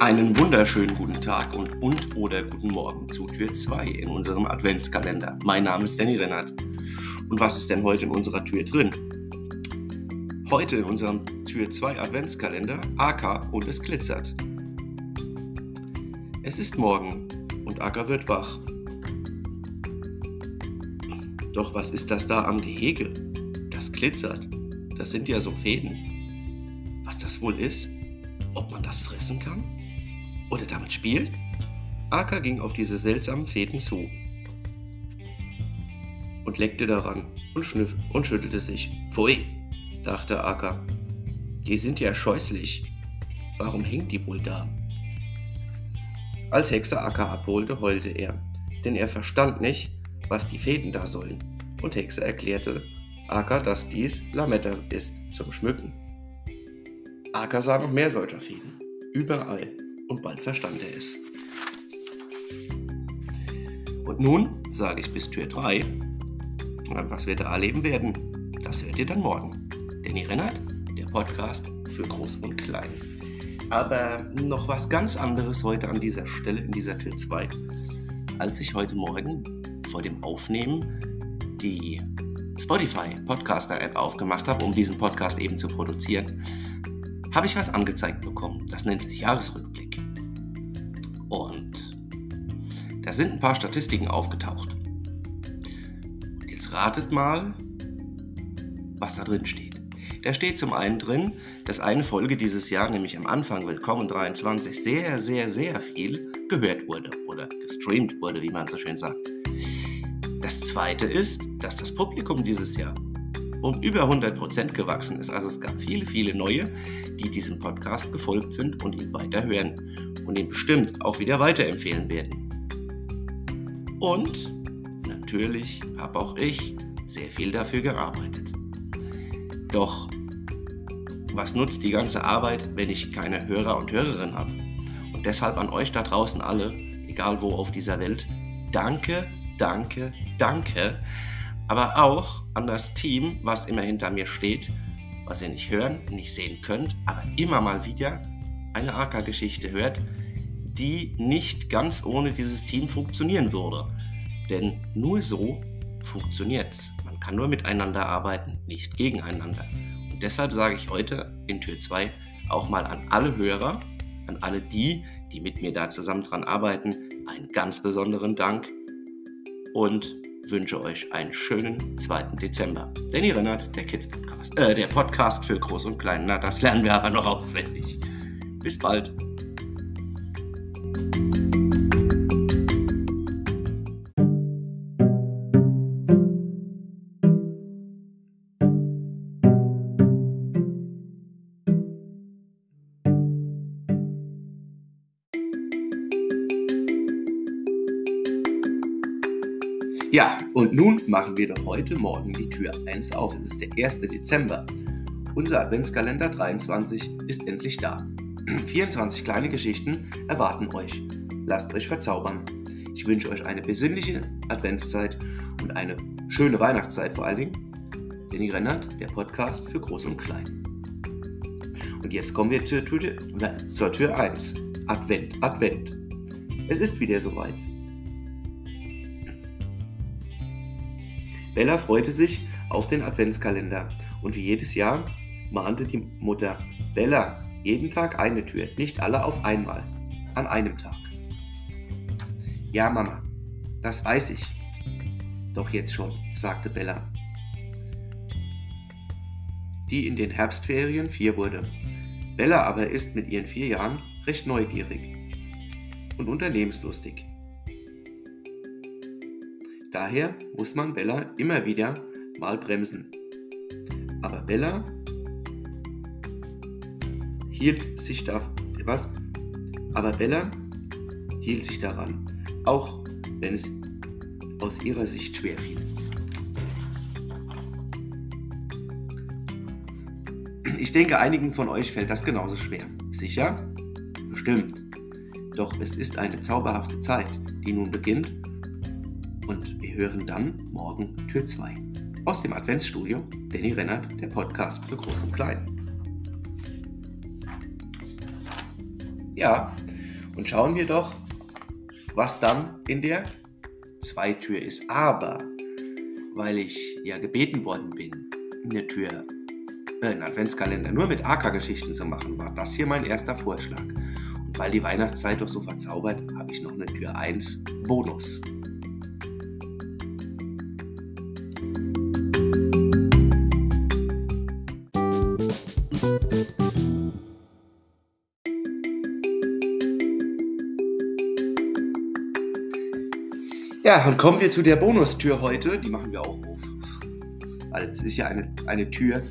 Einen wunderschönen guten Tag und, und oder guten Morgen zu Tür 2 in unserem Adventskalender. Mein Name ist Danny Rennert. Und was ist denn heute in unserer Tür drin? Heute in unserem Tür 2 Adventskalender AK und es glitzert. Es ist morgen und Acker wird wach. Doch was ist das da am Gehege? Das glitzert. Das sind ja so Fäden. Was das wohl ist? Ob man das fressen kann? Oder damit spielt? Aka ging auf diese seltsamen Fäden zu und leckte daran und schniff und schüttelte sich. Pfui, dachte Aka. Die sind ja scheußlich. Warum hängen die wohl da? Als Hexer Aka abholte, heulte er, denn er verstand nicht, was die Fäden da sollen. Und Hexe erklärte Aka, dass dies Lametta ist zum Schmücken. Aka sah noch mehr solcher Fäden. Überall. Und bald verstand er es. Und nun sage ich bis Tür 3. Und was wir da erleben werden, das hört ihr dann morgen. Danny Rennert, der Podcast für Groß und Klein. Aber noch was ganz anderes heute an dieser Stelle, in dieser Tür 2. Als ich heute Morgen vor dem Aufnehmen die Spotify Podcaster App aufgemacht habe, um diesen Podcast eben zu produzieren, habe ich was angezeigt bekommen. Das nennt sich Jahresrückblick. Und da sind ein paar Statistiken aufgetaucht. Und jetzt ratet mal, was da drin steht. Da steht zum einen drin, dass eine Folge dieses Jahr, nämlich am Anfang Willkommen 23, sehr, sehr, sehr viel gehört wurde oder gestreamt wurde, wie man so schön sagt. Das zweite ist, dass das Publikum dieses Jahr um über 100% gewachsen ist. Also es gab viele, viele neue, die diesem Podcast gefolgt sind und ihn weiterhören und ihn bestimmt auch wieder weiterempfehlen werden. Und natürlich habe auch ich sehr viel dafür gearbeitet. Doch was nutzt die ganze Arbeit, wenn ich keine Hörer und Hörerinnen habe? Und deshalb an euch da draußen alle, egal wo auf dieser Welt, danke, danke, danke aber auch an das Team, was immer hinter mir steht, was ihr nicht hören, nicht sehen könnt, aber immer mal wieder eine AK-Geschichte hört, die nicht ganz ohne dieses Team funktionieren würde. Denn nur so funktioniert's. Man kann nur miteinander arbeiten, nicht gegeneinander. Und deshalb sage ich heute in Tür 2 auch mal an alle Hörer, an alle die, die mit mir da zusammen dran arbeiten, einen ganz besonderen Dank und wünsche euch einen schönen 2. Dezember. Danny Rennert, der Kids Podcast. Äh, der Podcast für Groß und Klein. Na, das lernen wir aber noch auswendig. Bis bald. Ja, und nun machen wir doch heute Morgen die Tür 1 auf. Es ist der 1. Dezember. Unser Adventskalender 23 ist endlich da. 24 kleine Geschichten erwarten euch. Lasst euch verzaubern. Ich wünsche euch eine besinnliche Adventszeit und eine schöne Weihnachtszeit vor allen Dingen. Danny Rennert, der Podcast für Groß und Klein. Und jetzt kommen wir zur Tür, zur Tür 1. Advent, Advent. Es ist wieder soweit. Bella freute sich auf den Adventskalender und wie jedes Jahr mahnte die Mutter, Bella, jeden Tag eine Tür, nicht alle auf einmal, an einem Tag. Ja, Mama, das weiß ich. Doch jetzt schon, sagte Bella, die in den Herbstferien vier wurde. Bella aber ist mit ihren vier Jahren recht neugierig und unternehmenslustig. Daher muss man Bella immer wieder mal bremsen. Aber Bella hielt sich da was? Aber Bella hielt sich daran, auch wenn es aus ihrer Sicht schwer fiel. Ich denke, einigen von euch fällt das genauso schwer. Sicher? Bestimmt. Doch es ist eine zauberhafte Zeit, die nun beginnt und wir hören dann morgen Tür 2. Aus dem Adventsstudio, Danny Rennert, der Podcast für Groß und Klein. Ja, Und schauen wir doch, was dann in der Zweitür ist. Aber weil ich ja gebeten worden bin, eine Tür, äh, einen Adventskalender nur mit AK-Geschichten zu machen, war das hier mein erster Vorschlag. Und weil die Weihnachtszeit doch so verzaubert, habe ich noch eine Tür 1 Bonus. Ja, und kommen wir zu der Bonustür heute. Die machen wir auch auf. Weil es ist ja eine, eine Tür,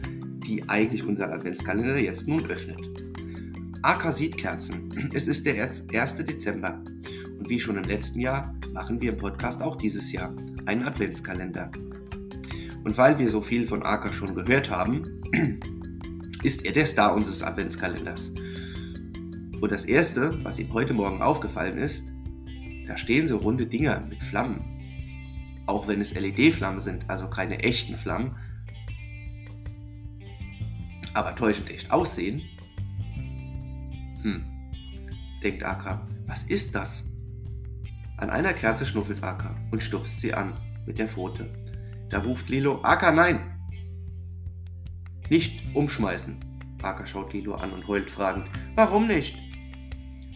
die eigentlich unseren Adventskalender jetzt nun öffnet. Kerzen. Es ist der 1. Dezember. Und wie schon im letzten Jahr machen wir im Podcast auch dieses Jahr einen Adventskalender. Und weil wir so viel von Aka schon gehört haben, ist er der Star unseres Adventskalenders. Und das Erste, was ihm heute Morgen aufgefallen ist, da stehen so runde Dinger mit Flammen. Auch wenn es LED-Flammen sind, also keine echten Flammen, aber täuschend echt aussehen. Hm, denkt Aka, was ist das? An einer Kerze schnuffelt Aka und stupst sie an mit der Pfote. Da ruft Lilo, Aka, nein! Nicht umschmeißen. Aka schaut Lilo an und heult fragend, warum nicht?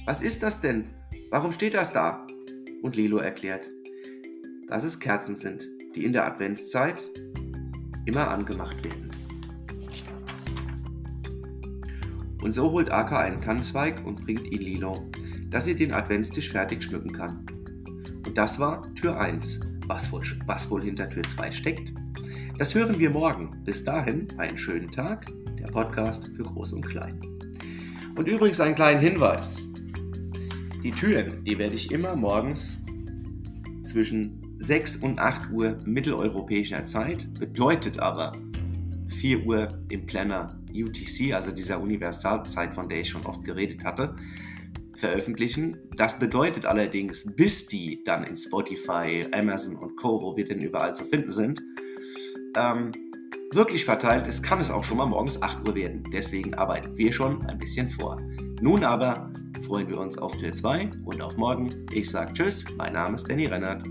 Was ist das denn? Warum steht das da? Und Lilo erklärt, dass es Kerzen sind, die in der Adventszeit immer angemacht werden. Und so holt Aka einen Tannenzweig und bringt ihn Lilo, dass sie den Adventstisch fertig schmücken kann. Und das war Tür 1. Was wohl, was wohl hinter Tür 2 steckt, das hören wir morgen. Bis dahin einen schönen Tag, der Podcast für Groß und Klein. Und übrigens einen kleinen Hinweis. Die Türen, die werde ich immer morgens zwischen 6 und 8 Uhr mitteleuropäischer Zeit, bedeutet aber 4 Uhr im Planner UTC, also dieser Universalzeit, von der ich schon oft geredet hatte, veröffentlichen. Das bedeutet allerdings, bis die dann in Spotify, Amazon und Co., wo wir denn überall zu finden sind, ähm, wirklich verteilt ist, kann es auch schon mal morgens 8 Uhr werden. Deswegen arbeiten wir schon ein bisschen vor. Nun aber freuen wir uns auf Tür 2 und auf morgen. Ich sage Tschüss, mein Name ist Danny Rennert.